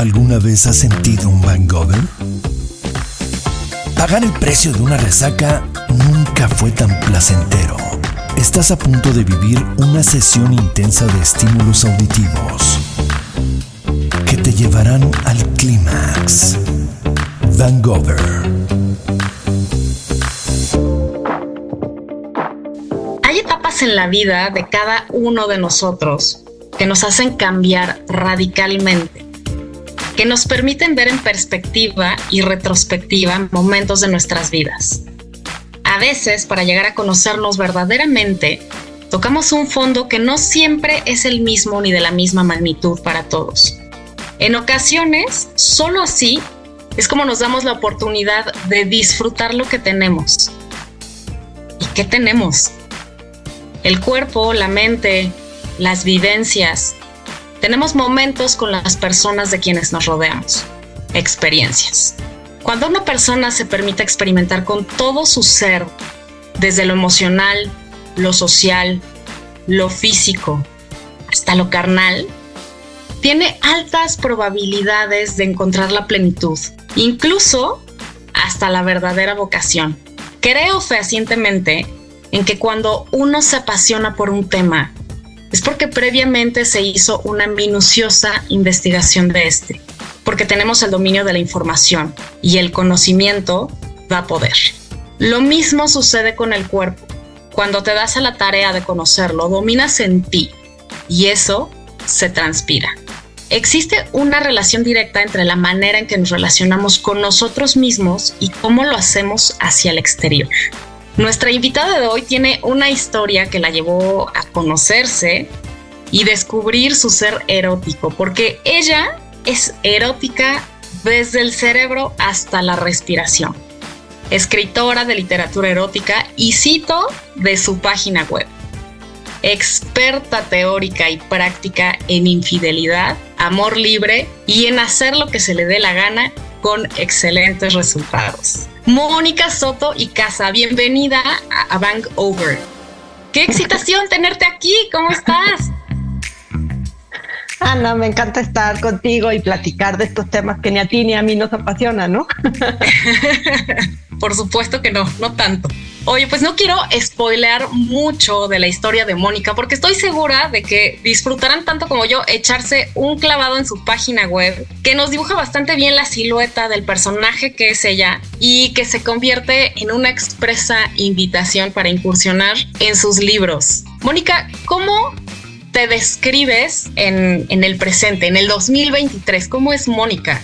¿Alguna vez has sentido un hangover? Pagar el precio de una resaca nunca fue tan placentero. Estás a punto de vivir una sesión intensa de estímulos auditivos que te llevarán al clímax. Hangover. Hay etapas en la vida de cada uno de nosotros que nos hacen cambiar radicalmente que nos permiten ver en perspectiva y retrospectiva momentos de nuestras vidas. A veces, para llegar a conocernos verdaderamente, tocamos un fondo que no siempre es el mismo ni de la misma magnitud para todos. En ocasiones, solo así es como nos damos la oportunidad de disfrutar lo que tenemos. ¿Y qué tenemos? El cuerpo, la mente, las vivencias, tenemos momentos con las personas de quienes nos rodeamos, experiencias. Cuando una persona se permite experimentar con todo su ser, desde lo emocional, lo social, lo físico, hasta lo carnal, tiene altas probabilidades de encontrar la plenitud, incluso hasta la verdadera vocación. Creo fehacientemente en que cuando uno se apasiona por un tema, es porque previamente se hizo una minuciosa investigación de este, porque tenemos el dominio de la información y el conocimiento da poder. Lo mismo sucede con el cuerpo. Cuando te das a la tarea de conocerlo, dominas en ti y eso se transpira. Existe una relación directa entre la manera en que nos relacionamos con nosotros mismos y cómo lo hacemos hacia el exterior. Nuestra invitada de hoy tiene una historia que la llevó a conocerse y descubrir su ser erótico, porque ella es erótica desde el cerebro hasta la respiración. Escritora de literatura erótica y cito de su página web. Experta teórica y práctica en infidelidad, amor libre y en hacer lo que se le dé la gana con excelentes resultados. Mónica Soto y Casa, bienvenida a, Bank Over. Qué excitación tenerte aquí, ¿cómo estás? Ana, me encanta estar contigo y platicar de estos temas que ni a ti ni a mí nos apasionan, ¿no? Por supuesto que no, no tanto. Oye, pues no quiero spoilear mucho de la historia de Mónica porque estoy segura de que disfrutarán tanto como yo echarse un clavado en su página web que nos dibuja bastante bien la silueta del personaje que es ella y que se convierte en una expresa invitación para incursionar en sus libros. Mónica, ¿cómo te describes en, en el presente, en el 2023? ¿Cómo es Mónica?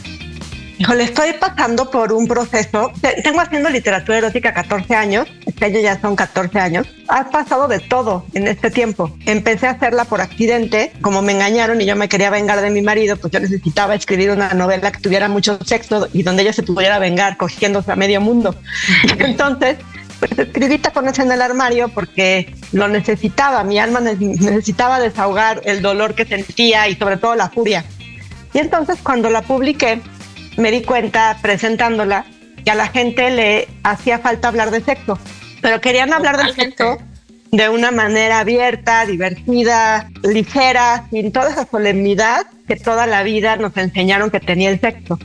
Híjole, estoy pasando por un proceso. Tengo haciendo literatura erótica 14 años. Este año ya son 14 años. Ha pasado de todo en este tiempo. Empecé a hacerla por accidente. Como me engañaron y yo me quería vengar de mi marido, pues yo necesitaba escribir una novela que tuviera mucho sexo y donde ella se pudiera vengar cogiéndose a medio mundo. entonces, pues escribí Tacones en el armario porque lo necesitaba. Mi alma necesitaba desahogar el dolor que sentía y sobre todo la furia. Y entonces cuando la publiqué, me di cuenta presentándola que a la gente le hacía falta hablar de sexo, pero querían hablar del sexo de una manera abierta, divertida, ligera, sin toda esa solemnidad que toda la vida nos enseñaron que tenía el sexo.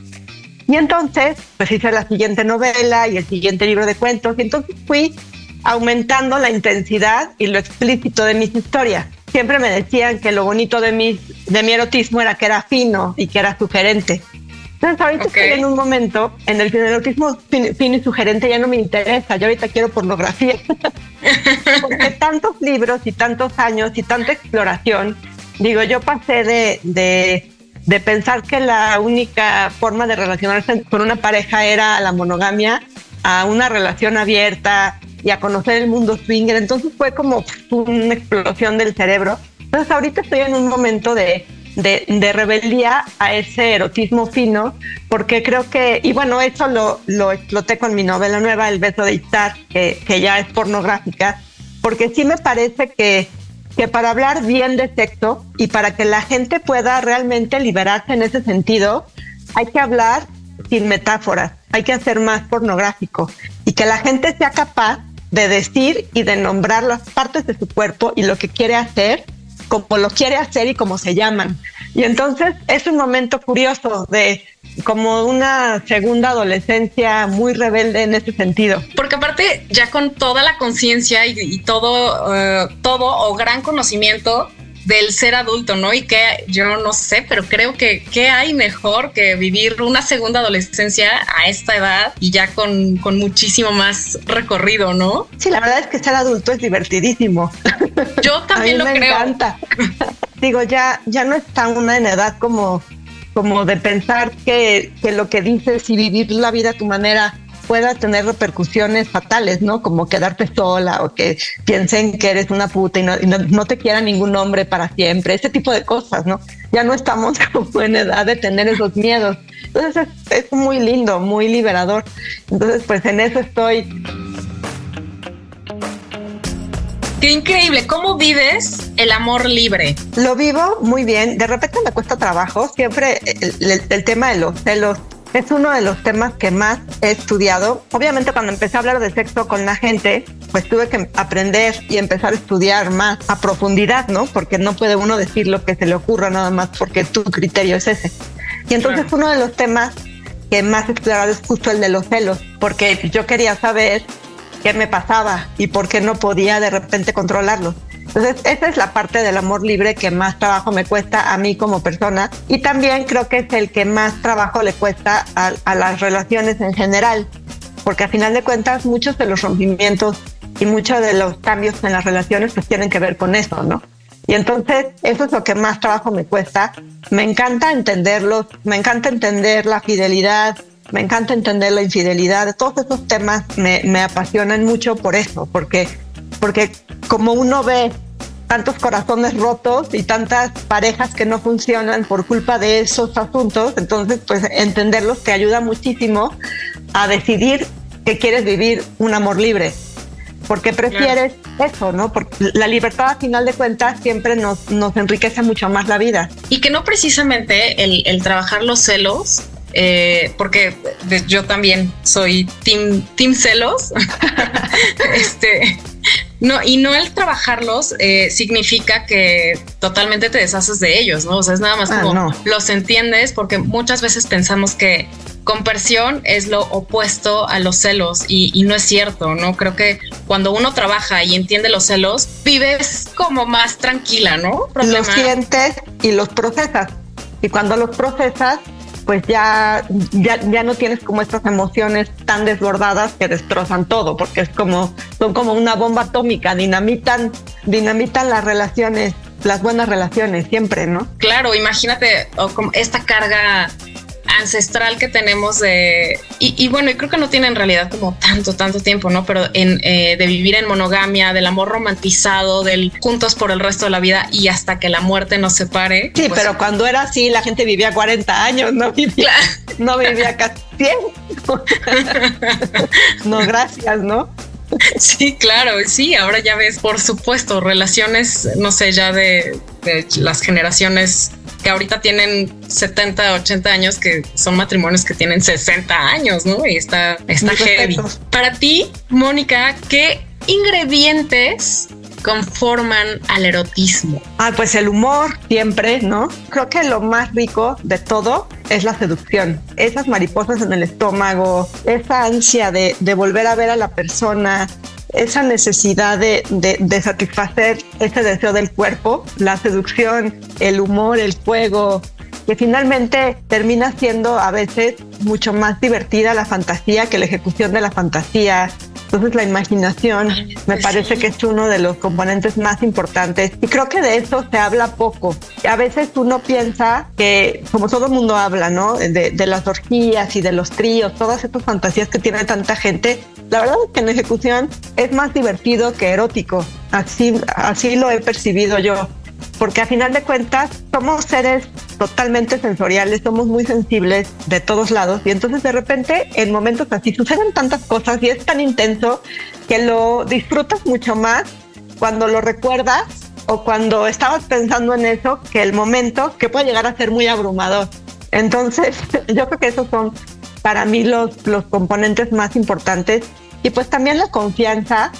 Y entonces, pues hice la siguiente novela y el siguiente libro de cuentos, y entonces fui aumentando la intensidad y lo explícito de mis historias. Siempre me decían que lo bonito de mi, de mi erotismo era que era fino y que era sugerente. Entonces, ahorita estoy en un momento en el que el erotismo fino y sugerente ya no me interesa. Yo ahorita quiero pornografía. Porque tantos libros y tantos años y tanta exploración, digo, yo pasé de, de, de pensar que la única forma de relacionarse con una pareja era la monogamia a una relación abierta y a conocer el mundo swinger. Entonces fue como una explosión del cerebro. Entonces ahorita estoy en un momento de de, rebeldía a ese erotismo fino, porque creo que, y bueno, eso lo, lo exploté con mi novela nueva, El beso de Istar, que, que ya es pornográfica, porque sí me parece que, que para hablar bien de sexo y para que la gente pueda realmente liberarse en ese sentido, hay que hablar sin metáforas, hay que hacer más pornográfico y que la gente sea capaz de decir y de nombrar las partes de su cuerpo y lo que quiere hacer como lo quiere hacer y como se llaman. Y entonces es un momento curioso de como una segunda adolescencia muy rebelde en ese sentido. Porque aparte ya con toda la conciencia y, todo, eh, todo o gran conocimiento del ser adulto, ¿no? Y que yo no sé, pero creo que ¿qué hay mejor que vivir una segunda adolescencia a esta edad y ya con, con muchísimo más recorrido, ¿no? Sí, la verdad es que ser adulto es divertidísimo. Yo también a mí lo me encanta. Digo, ya, ya no está una en edad como, como de pensar que, que lo que dices y vivir la vida a tu manera pueda tener repercusiones fatales, ¿no? Como quedarte sola o que piensen que eres una puta y no, te quiera ningún hombre para siempre, ese tipo de cosas, ¿no? Ya no estamos como en edad de tener esos miedos. Entonces es, es muy lindo, muy liberador. Entonces, pues en eso estoy Qué increíble. ¿Cómo vives el amor libre? Lo vivo muy bien. De repente me cuesta trabajo. Siempre el, tema de los celos es uno de los temas que más he estudiado. Obviamente cuando empecé a hablar de sexo con la gente, pues tuve que aprender y empezar a estudiar más a profundidad, ¿no? Porque no puede uno decir lo que se le ocurra nada más porque tu criterio es ese. Y entonces uno de los temas que más he estudiado es justo el de los celos, porque yo quería saber qué me pasaba y por qué no podía de repente controlarlo. Entonces, esa es la parte del amor libre que más trabajo me cuesta a mí como persona y también creo que es el que más trabajo le cuesta a, las relaciones en general, porque a final de cuentas muchos de los rompimientos y muchos de los cambios en las relaciones pues tienen que ver con eso, ¿no? Y entonces eso es lo que más trabajo me cuesta. Me encanta entenderlos, me encanta entender la fidelidad, me encanta entender la infidelidad, todos esos temas me, me apasionan mucho por eso, porque, porque como uno ve tantos corazones rotos y tantas parejas que no funcionan por culpa de esos asuntos, entonces pues entenderlos te ayuda muchísimo a decidir que quieres vivir un amor libre. Porque prefieres eso, ¿no? Porque la libertad a final de cuentas siempre nos, nos enriquece mucho más la vida. Y que no precisamente el, el trabajar los celos eh, porque yo también soy team, team celos. este, no, y no el trabajarlos eh, significa que totalmente te deshaces de ellos, ¿no? O sea, es nada más ah, como los entiendes, porque muchas veces pensamos que compersión es lo opuesto a los celos y, no es cierto, ¿no? Creo que cuando uno trabaja y entiende los celos, vives como más tranquila, ¿no? Los sientes y los procesas. Y cuando los procesas, pues ya, ya, ya no tienes como estas emociones tan desbordadas que destrozan todo, porque es como, son como una bomba atómica, dinamitan, dinamitan las relaciones, las buenas relaciones siempre, ¿no? Claro, imagínate como esta carga ancestral que tenemos de, y, bueno, y creo que no tiene en realidad como tanto, tanto tiempo, ¿no? Pero en, eh, de vivir en monogamia, del amor romantizado, del juntos por el resto de la vida y hasta que la muerte nos separe. Sí, pues pero cuando era así, la gente vivía 40 años, no vivía, no vivía casi 100. no, gracias, ¿no? Sí, claro, sí, ahora ya ves, por supuesto, relaciones, no sé, ya de, de las generaciones que ahorita tienen 70, 80 años, que son matrimonios que tienen 60 años, ¿no? Y está, está heavy. Para ti, Mónica, ¿qué ingredientes conforman al erotismo? Ah, pues el humor siempre, ¿no? Creo que lo más rico de todo es la seducción. Esas mariposas en el estómago, esa ansia de, de volver a ver a la persona, esa necesidad de, de, satisfacer ese deseo del cuerpo, la seducción, el humor, el juego, que finalmente termina siendo a veces mucho más divertida la fantasía que la ejecución de la fantasía. Entonces la imaginación me parece que es uno de los componentes más importantes y creo que de eso se habla poco. A veces uno piensa que, como todo el mundo habla, ¿no? De, de las orgías y de los tríos, todas estas fantasías que tiene tanta gente, la verdad es que en ejecución es más divertido que erótico. Así, así lo he percibido yo. Porque a final de cuentas somos seres totalmente sensoriales, somos muy sensibles de todos lados y entonces de repente en momentos así suceden tantas cosas y es tan intenso que lo disfrutas mucho más cuando lo recuerdas o cuando estabas pensando en eso que el momento que puede llegar a ser muy abrumador. Entonces yo creo que esos son para mí los, los componentes más importantes y pues también la confianza,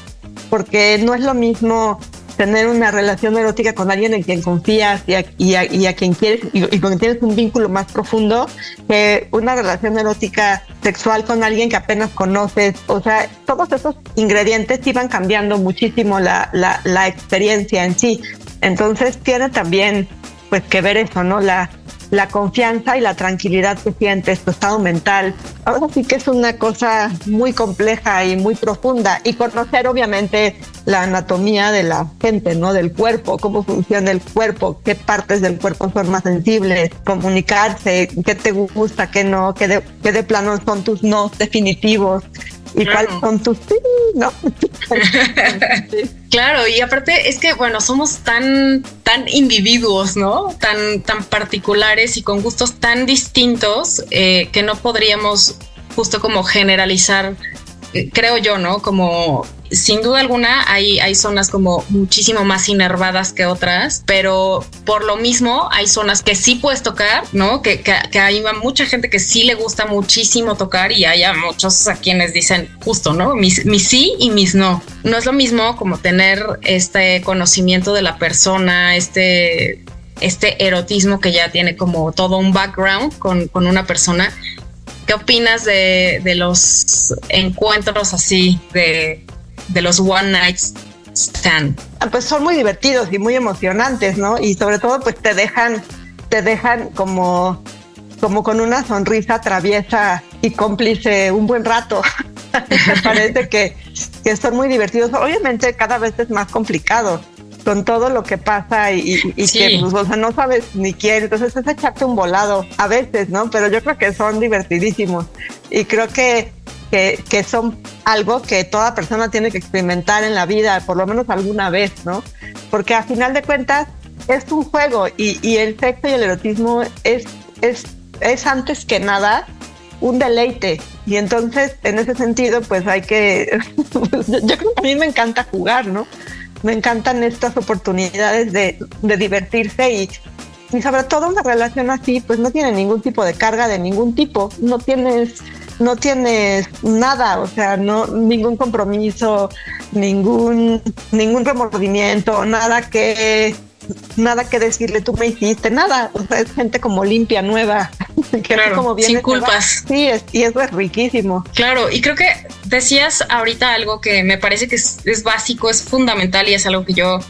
porque no es lo mismo tener una relación erótica con alguien en quien confías y a, y a, quien quieres y, con quien tienes un vínculo más profundo que una relación erótica sexual con alguien que apenas conoces. O sea, todos esos ingredientes iban cambiando muchísimo la, la, la experiencia en sí. Entonces tiene también pues que ver eso, ¿no? La, la confianza y la tranquilidad que sientes, tu estado mental. Ahora sí que es una cosa muy compleja y muy profunda y conocer obviamente la anatomía de la gente, ¿no? Del cuerpo, cómo funciona el cuerpo, qué partes del cuerpo son más sensibles, comunicarse, qué te gusta, qué no, qué de, qué de plano son tus no definitivos y cuáles son tus sí, ¿no? claro, y aparte es que, bueno, somos tan, tan individuos, ¿no? Tan, tan particulares y con gustos tan distintos eh, que no podríamos justo como generalizar, eh, creo yo, ¿no? Como sin duda alguna hay, hay zonas como muchísimo más inervadas que otras, pero por lo mismo hay zonas que sí puedes tocar, ¿no? Que, que, hay mucha gente que sí le gusta muchísimo tocar y hay muchos a quienes dicen justo, ¿no? Mis, mis sí y mis no. No es lo mismo como tener este conocimiento de la persona, este este erotismo que ya tiene como todo un background con, con una persona. ¿Qué opinas de, de, los encuentros así de de los One Nights Stand? Ah, pues son muy divertidos y muy emocionantes, ¿no? Y sobre todo pues te dejan, te dejan como, como con una sonrisa traviesa y cómplice un buen rato. Me parece que, que son muy divertidos. Obviamente cada vez es más complicado con todo lo que pasa y, que pues, o sea, no sabes ni quién, entonces es echarte un volado a veces, ¿no? Pero yo creo que son divertidísimos y creo que que, son algo que toda persona tiene que experimentar en la vida, por lo menos alguna vez, ¿no? Porque a final de cuentas es un juego y, el sexo y el erotismo es, es, es antes que nada un deleite. Y entonces, en ese sentido, pues hay que. yo creo que a mí me encanta jugar, ¿no? Me encantan estas oportunidades de, divertirse y, y, sobre todo, una relación así, pues no tiene ningún tipo de carga de ningún tipo. No tienes no tienes nada, o sea, no ningún compromiso, ningún ningún remordimiento, nada que nada que decirle tú me hiciste, nada, o sea, es gente como limpia, nueva, que como bien sin culpas. Sí, y eso es riquísimo. Claro, y creo que decías ahorita algo que me parece que es, es básico, es fundamental y es algo que yo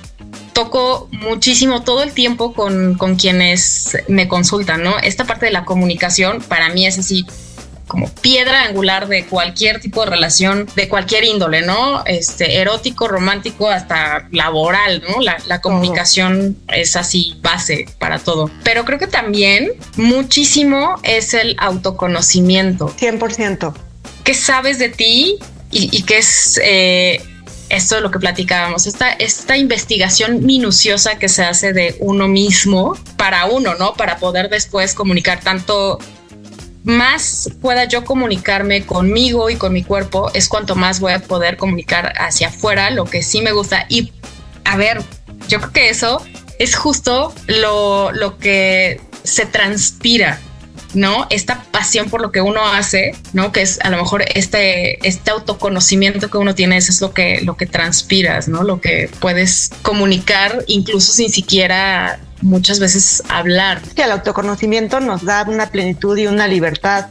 toco muchísimo todo el tiempo con, con quienes me consultan, ¿no? Esta parte de la comunicación para mí es así como piedra angular de cualquier tipo de relación, de cualquier índole, ¿no? Este, erótico, romántico, hasta laboral, ¿no? La, comunicación es así, base para todo. Pero creo que también muchísimo es el autoconocimiento. 100%. ¿Qué sabes de ti y, qué es... Eh, esto de lo que platicábamos, esta, esta investigación minuciosa que se hace de uno mismo para uno, ¿no? Para poder después comunicar tanto más pueda yo comunicarme conmigo y con mi cuerpo, es cuanto más voy a poder comunicar hacia afuera lo que sí me gusta. Y a ver, yo creo que eso es justo lo, lo que se transpira, ¿no? Esta pasión por lo que uno hace, ¿no? Que es a lo mejor este, este autoconocimiento que uno tiene, eso es lo que, lo que transpiras, ¿no? Lo que puedes comunicar incluso sin siquiera muchas veces hablar. Que el autoconocimiento nos da una plenitud y una libertad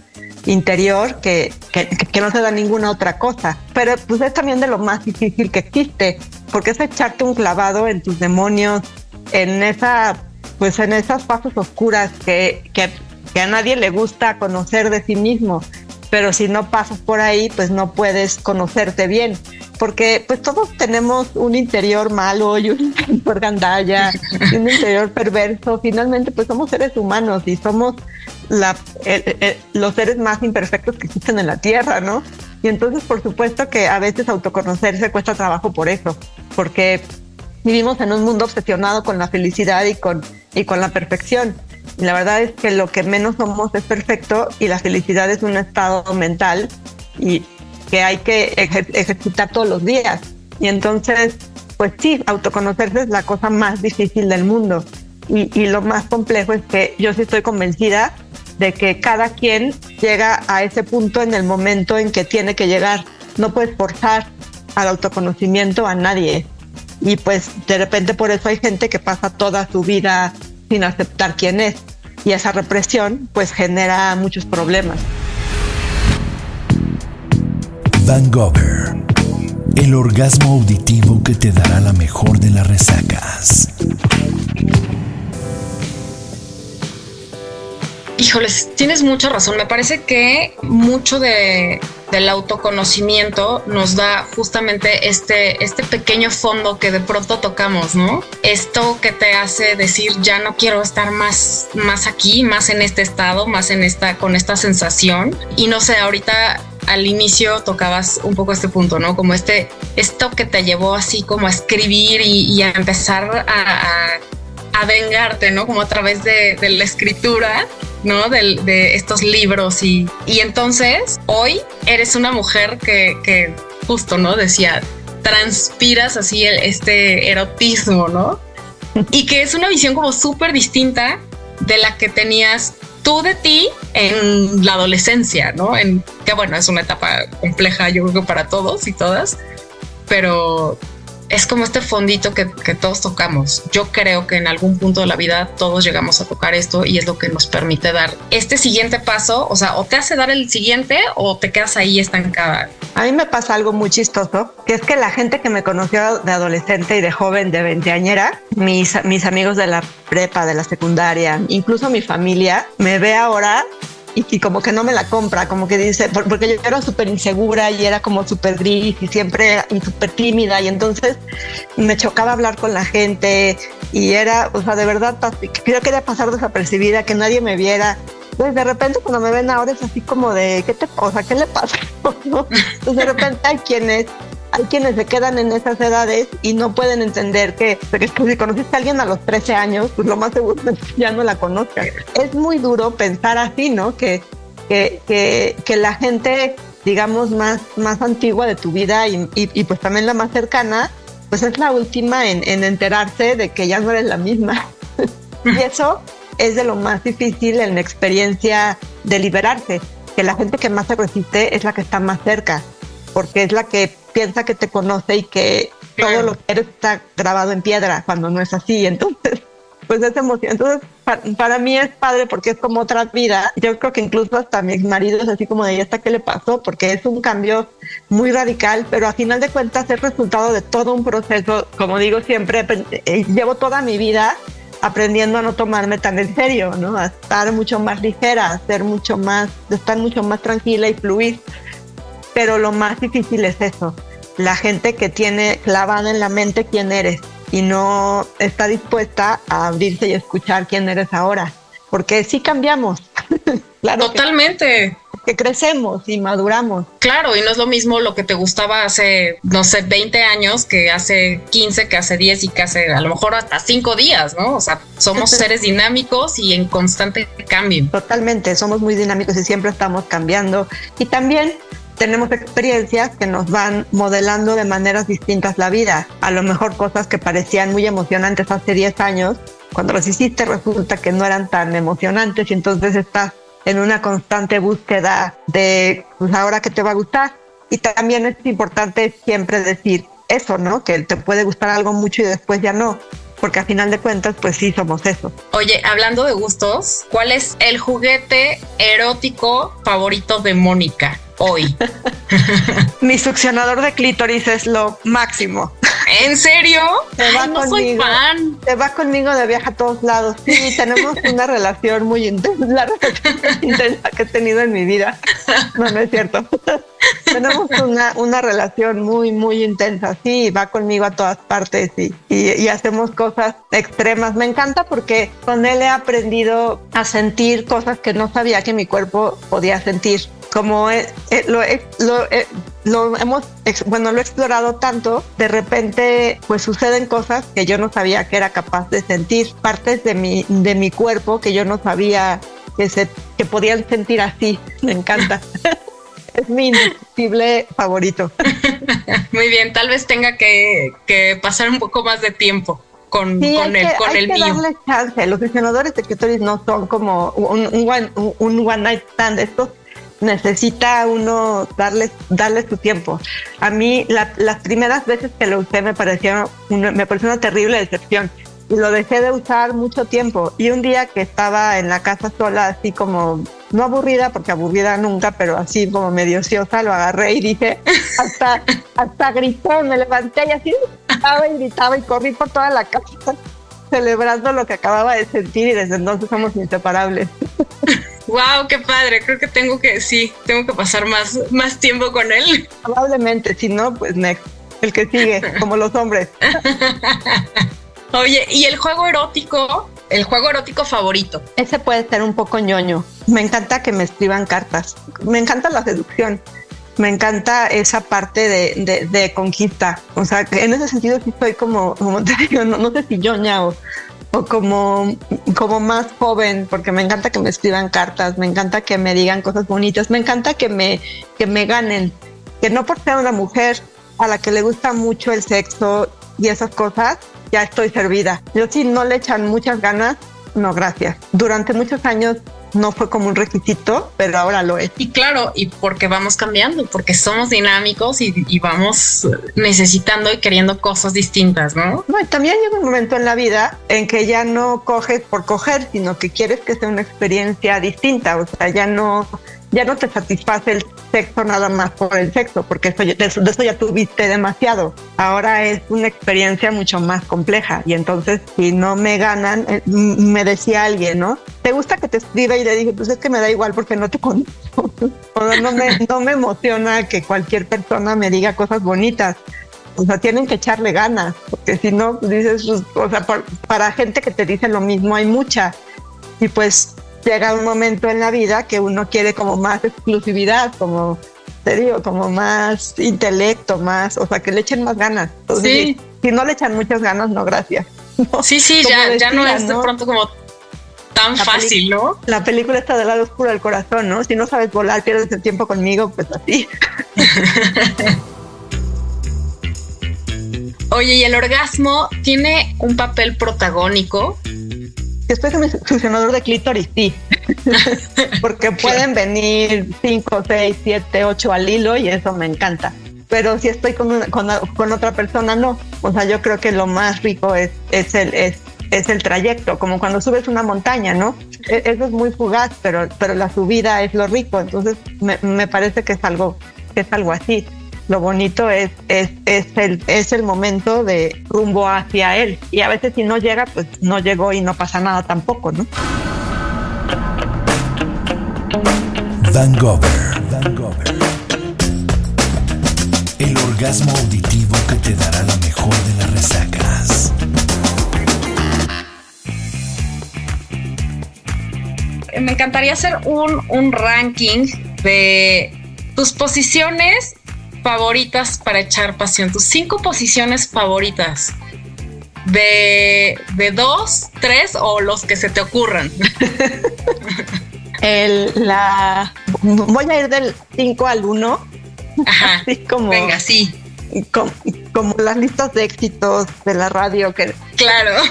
interior que, que, no se da ninguna otra cosa. Pero pues es también de lo más difícil que existe, porque es echarte un clavado en tus demonios, en esa, pues en esas fases oscuras que, que, que a nadie le gusta conocer de sí mismo. Pero si no pasas por ahí, pues no puedes conocerte bien porque pues todos tenemos un interior malo y un interior gandalla y un interior perverso. Finalmente pues somos seres humanos y somos la, los seres más imperfectos que existen en la Tierra, ¿no? Y entonces por supuesto que a veces autoconocerse cuesta trabajo por eso, porque vivimos en un mundo obsesionado con la felicidad y con, y con la perfección. Y la verdad es que lo que menos somos es perfecto y la felicidad es un estado mental y que hay que ejercitar todos los días. Y entonces, pues sí, autoconocerse es la cosa más difícil del mundo. Y, y, lo más complejo es que yo sí estoy convencida de que cada quien llega a ese punto en el momento en que tiene que llegar. No puedes forzar al autoconocimiento a nadie. Y pues de repente por eso hay gente que pasa toda su vida sin aceptar quién es. Y esa represión pues genera muchos problemas. Van Gogh, el orgasmo auditivo que te dará la mejor de las resacas. Híjoles, tienes mucha razón. Me parece que mucho de, del autoconocimiento nos da justamente este, este pequeño fondo que de pronto tocamos, ¿no? Esto que te hace decir, ya no quiero estar más, más aquí, más en este estado, más en esta, con esta sensación. Y no sé, ahorita al inicio tocabas un poco este punto, ¿no? Como este, esto que te llevó así como a escribir y, a empezar a, a, vengarte, ¿no? Como a través de, de la escritura ¿no? De, de estos libros y, y, entonces hoy eres una mujer que, que justo, ¿no? Decía, transpiras así el, este erotismo, ¿no? Y que es una visión como súper distinta de la que tenías tú de ti en la adolescencia, ¿no? En que bueno, es una etapa compleja, yo creo que para todos y todas, pero es como este fondito que, todos tocamos. Yo creo que en algún punto de la vida todos llegamos a tocar esto y es lo que nos permite dar este siguiente paso. O sea, o te hace dar el siguiente o te quedas ahí estancada. A mí me pasa algo muy chistoso, que es que la gente que me conoció de adolescente y de joven, de veinteañera, mis, mis amigos de la prepa, de la secundaria, incluso mi familia, me ve ahora y, como que no me la compra, como que dice, porque yo era súper insegura y era como súper gris y siempre súper tímida y entonces me chocaba hablar con la gente y era, o sea, de verdad, yo quería pasar desapercibida, que nadie me viera. Entonces de repente cuando me ven ahora es así como de, ¿qué te pasa? ¿Qué le pasa? Entonces de repente hay quienes hay quienes se quedan en esas edades y no pueden entender que, si conociste a alguien a los 13 años, pues lo más seguro es que ya no la conozcas. Es muy duro pensar así, ¿no? Que, que, que, la gente, digamos, más, más antigua de tu vida y, y, pues también la más cercana, pues es la última en, en enterarse de que ya no eres la misma. y eso es de lo más difícil en la experiencia de liberarse, que la gente que más se resiste es la que está más cerca, porque es la que piensa que te conoce y que todo lo que eres está grabado en piedra cuando no es así. Entonces, pues es emoción. Entonces, para, mí es padre porque es como otra vida. Yo creo que incluso hasta mi ex marido es así como de, ¿y hasta qué le pasó? Porque es un cambio muy radical, pero a final de cuentas es resultado de todo un proceso. Como digo siempre, eh, llevo toda mi vida aprendiendo a no tomarme tan en serio, ¿no? A estar mucho más ligera, a ser mucho más, estar mucho más tranquila y fluir pero lo más difícil es eso, la gente que tiene clavada en la mente quién eres y no está dispuesta a abrirse y escuchar quién eres ahora, porque sí cambiamos. claro Totalmente. Que, crecemos y maduramos. Claro, y no es lo mismo lo que te gustaba hace, no sé, 20 años que hace 15, que hace 10 y que hace a lo mejor hasta 5 días, ¿no? O sea, somos seres dinámicos y en constante cambio. Totalmente, somos muy dinámicos y siempre estamos cambiando. Y también tenemos experiencias que nos van modelando de maneras distintas la vida. A lo mejor cosas que parecían muy emocionantes hace 10 años, cuando las hiciste resulta que no eran tan emocionantes y entonces estás en una constante búsqueda de, pues ahora que te va a gustar. Y también es importante siempre decir eso, ¿no? Que te puede gustar algo mucho y después ya no porque a final de cuentas, pues sí, somos eso. Oye, hablando de gustos, ¿cuál es el juguete erótico favorito de Mónica? Hoy. Mi succionador de clítoris es lo máximo. ¿En serio? Te va conmigo. Soy fan. Te va conmigo de viaje a todos lados. Sí, tenemos una relación muy intensa, la relación intensa que he tenido en mi vida. No, no es cierto. tenemos una, una relación muy, muy intensa. Sí, va conmigo a todas partes y, y, hacemos cosas extremas. Me encanta porque con él he aprendido a sentir cosas que no sabía que mi cuerpo podía sentir como lo, lo, hemos, bueno, lo he explorado tanto, de repente pues suceden cosas que yo no sabía que era capaz de sentir, partes de mi, de mi cuerpo que yo no sabía que, se, que podían sentir así. Me encanta. es mi indiscutible favorito. Muy bien, tal vez tenga que, que pasar un poco más de tiempo con, con el, con el mío. Darle chance. Los diseñadores de clitoris no son como un, un, one, un one night stand. Estos necesita uno darle, darle su tiempo. A mí las primeras veces que lo usé me pareció una, me pareció una terrible decepción y lo dejé de usar mucho tiempo. Y un día que estaba en la casa sola, así como no aburrida, porque aburrida nunca, pero así como medio ociosa, lo agarré y dije, hasta, hasta grité, me levanté y así gritaba y gritaba y corrí por toda la casa celebrando lo que acababa de sentir y desde entonces somos inseparables. Wow, qué padre. Creo que tengo que, sí, tengo que pasar más, más tiempo con él. Probablemente, si no, pues next. El que sigue, como los hombres. Oye, ¿y el juego erótico? El juego erótico favorito. Ese puede ser un poco ñoño. Me encanta que me escriban cartas. Me encanta la seducción. Me encanta esa parte de, de, conquista. O sea, en ese sentido sí estoy como, como te digo, no, no sé si ñoña o, o como, como más joven, porque me encanta que me escriban cartas, me encanta que me digan cosas bonitas, me encanta que me, que me ganen, que no por ser una mujer a la que le gusta mucho el sexo y esas cosas, ya estoy servida. Yo si no le echan muchas ganas, no, gracias. Durante muchos años no fue como un requisito, pero ahora lo es. Y claro, y porque vamos cambiando, porque somos dinámicos y, vamos necesitando y queriendo cosas distintas, ¿no? No, y también llega un momento en la vida en que ya no coges por coger, sino que quieres que sea una experiencia distinta, o sea, ya no ya no te satisface el sexo nada más por el sexo, porque eso, de, eso, ya tuviste demasiado. Ahora es una experiencia mucho más compleja y entonces si no me ganan, eh, me decía alguien, ¿no? ¿Te gusta que te escriba? Y le dije, pues es que me da igual porque no te conozco. no me, no me emociona que cualquier persona me diga cosas bonitas. O sea, tienen que echarle ganas, porque si no, dices, pues, o sea, para gente que te dice lo mismo hay mucha. Y pues llega un momento en la vida que uno quiere como más exclusividad, como te digo, como más intelecto, más, o sea, que le echen más ganas. sí. Si, no le echan muchas ganas, no, gracias. sí, sí, ya, ya no es de pronto como tan fácil, ¿no? La película está del lado oscuro del corazón, ¿no? Si no sabes volar, pierdes el tiempo conmigo, pues así. Oye, ¿y el orgasmo tiene un papel protagónico Después de mi succionador de clítoris, sí. Porque pueden venir 5, 6, 7, 8 al hilo y eso me encanta. Pero si estoy con, con, otra persona, no. O sea, yo creo que lo más rico es, es, el, es, es el trayecto, como cuando subes una montaña, ¿no? E, eso es muy fugaz, pero, pero la subida es lo rico. Entonces, me, me parece que es algo, que es algo así lo bonito es, es, es, el, es el momento de rumbo hacia él. Y a veces si no llega, pues no llegó y no pasa nada tampoco, ¿no? Van Gogh. El orgasmo auditivo que te dará la mejor de las resacas. Me encantaría hacer un, un ranking de tus posiciones favoritas para echar pasión, tus cinco posiciones favoritas. De, de dos, tres o los que se te ocurran. El, la, voy a ir del 5 al 1. Ajá. como, Venga, sí. Como, las listas de éxitos de la radio. que Claro.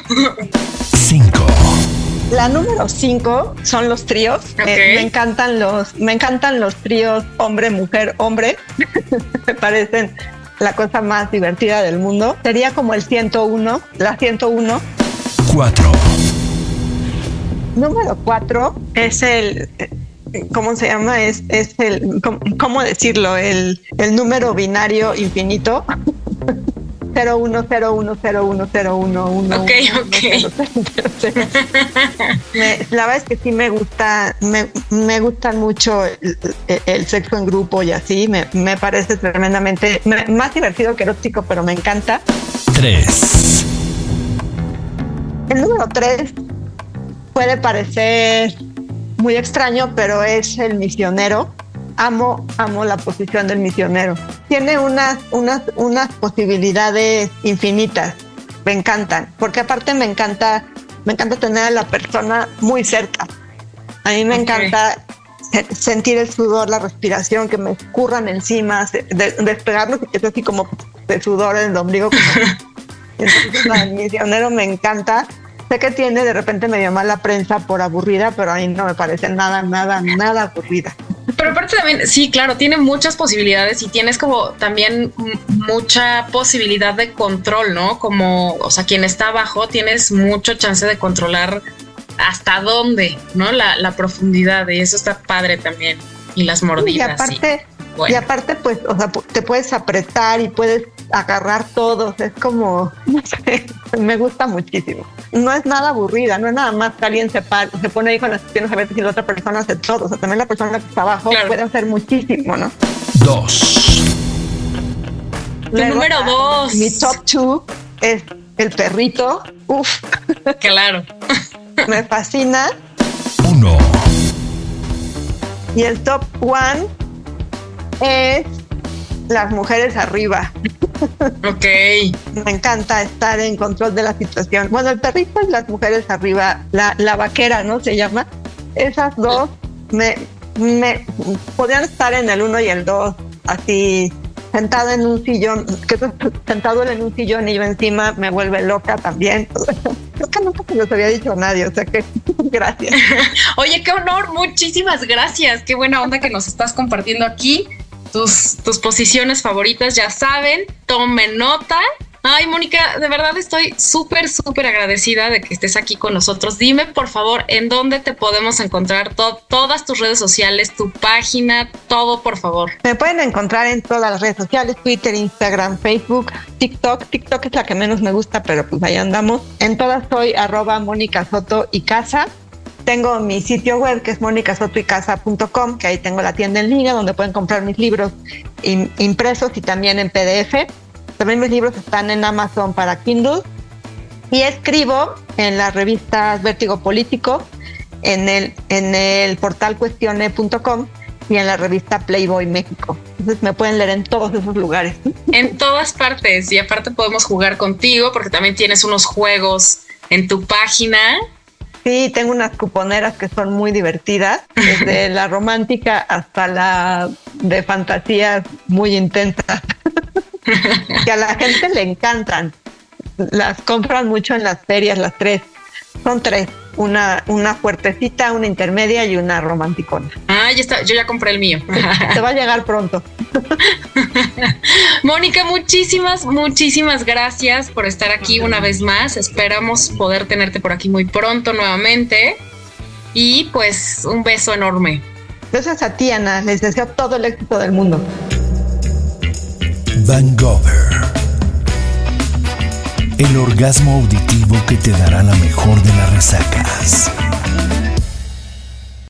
5. La número 5 son los tríos. Eh, me encantan los, me encantan los tríos hombre, mujer, hombre. me parecen la cosa más divertida del mundo. Sería como el 101, la 101. 4. Número 4 es el ¿cómo se llama? Es, es el, ¿cómo, decirlo? El, el número binario infinito. 01010101. Ok, ok. la verdad es que sí me gusta, me, me gustan mucho el, sexo en grupo y así. Me, me parece tremendamente más divertido que erótico, pero me encanta. Tres. El número tres puede parecer muy extraño, pero es el misionero amo, amo la posición del misionero. Tiene unas, unas, unas posibilidades infinitas. Me encantan, porque aparte me encanta, me encanta tener a la persona muy cerca. A mí me encanta sentir el sudor, la respiración, que me escurran encima, despegarnos y que es así como de sudor en el ombligo. Entonces, el misionero me encanta. Sé que tiene de repente medio mala prensa por aburrida, pero a mí no me parece nada, nada, nada aburrida. Pero aparte también, sí, claro, tiene muchas posibilidades y tienes como también mucha posibilidad de control, ¿no? Como, o sea, quien está abajo tienes mucho chance de controlar hasta dónde, ¿no? La, la profundidad y eso está padre también. Y las mordidas. Y aparte, y aparte, pues, o sea, te puedes apretar y puedes agarrar todos. Es como, no sé, me gusta muchísimo. No es nada aburrida, no es nada más que alguien se, se pone ahí con las piernas a ver si la otra persona hace todo. O sea, también la persona que está abajo puede hacer muchísimo, ¿no? Dos. número dos. Mi top two es el perrito. Uf. Claro. me fascina. Uno. Y el top one es las mujeres arriba. Ok. Me encanta estar en control de la situación. Bueno, el perrito y las mujeres arriba, la, la vaquera, ¿no? Se llama. Esas dos me, me podían estar en el uno y el dos, así sentado en un sillón, que sentado en un sillón y yo encima me vuelve loca también. Creo que nunca se los había dicho a nadie, o sea que gracias. Oye, qué honor, muchísimas gracias. Qué buena onda que nos estás compartiendo aquí tus, tus posiciones favoritas, ya saben, tomen nota. Ay, Mónica, de verdad estoy súper, súper agradecida de que estés aquí con nosotros. Dime, por favor, en dónde te podemos encontrar todas tus redes sociales, tu página, todo, por favor. Me pueden encontrar en todas las redes sociales, Twitter, Instagram, Facebook, TikTok. TikTok es la que menos me gusta, pero pues ahí andamos. En todas soy arroba Mónica Soto y Casa. Tengo mi sitio web que es monicasotoycasa.com, que ahí tengo la tienda en línea donde pueden comprar mis libros impresos y también en PDF. También mis libros están en Amazon para Kindle. Y escribo en las revistas Vértigo Político, en el, en el portal cuestione.com y en la revista Playboy México. Entonces me pueden leer en todos esos lugares. En todas partes. Y aparte podemos jugar contigo porque también tienes unos juegos en tu página Sí, tengo unas cuponeras que son muy divertidas, desde la romántica hasta la de fantasías muy intensas, que a la gente le encantan. Las compran mucho en las ferias, las tres. Son tres una, una fuertecita, una intermedia y una romanticona. Ah, ya está, yo ya compré el mío. Te va a llegar pronto. Mónica, muchísimas, muchísimas gracias por estar aquí una vez más. Esperamos poder tenerte por aquí muy pronto nuevamente. Y pues un beso enorme. Gracias a ti, Ana. Les deseo todo el éxito del mundo. Van el orgasmo auditivo que te dará la mejor de las resacas.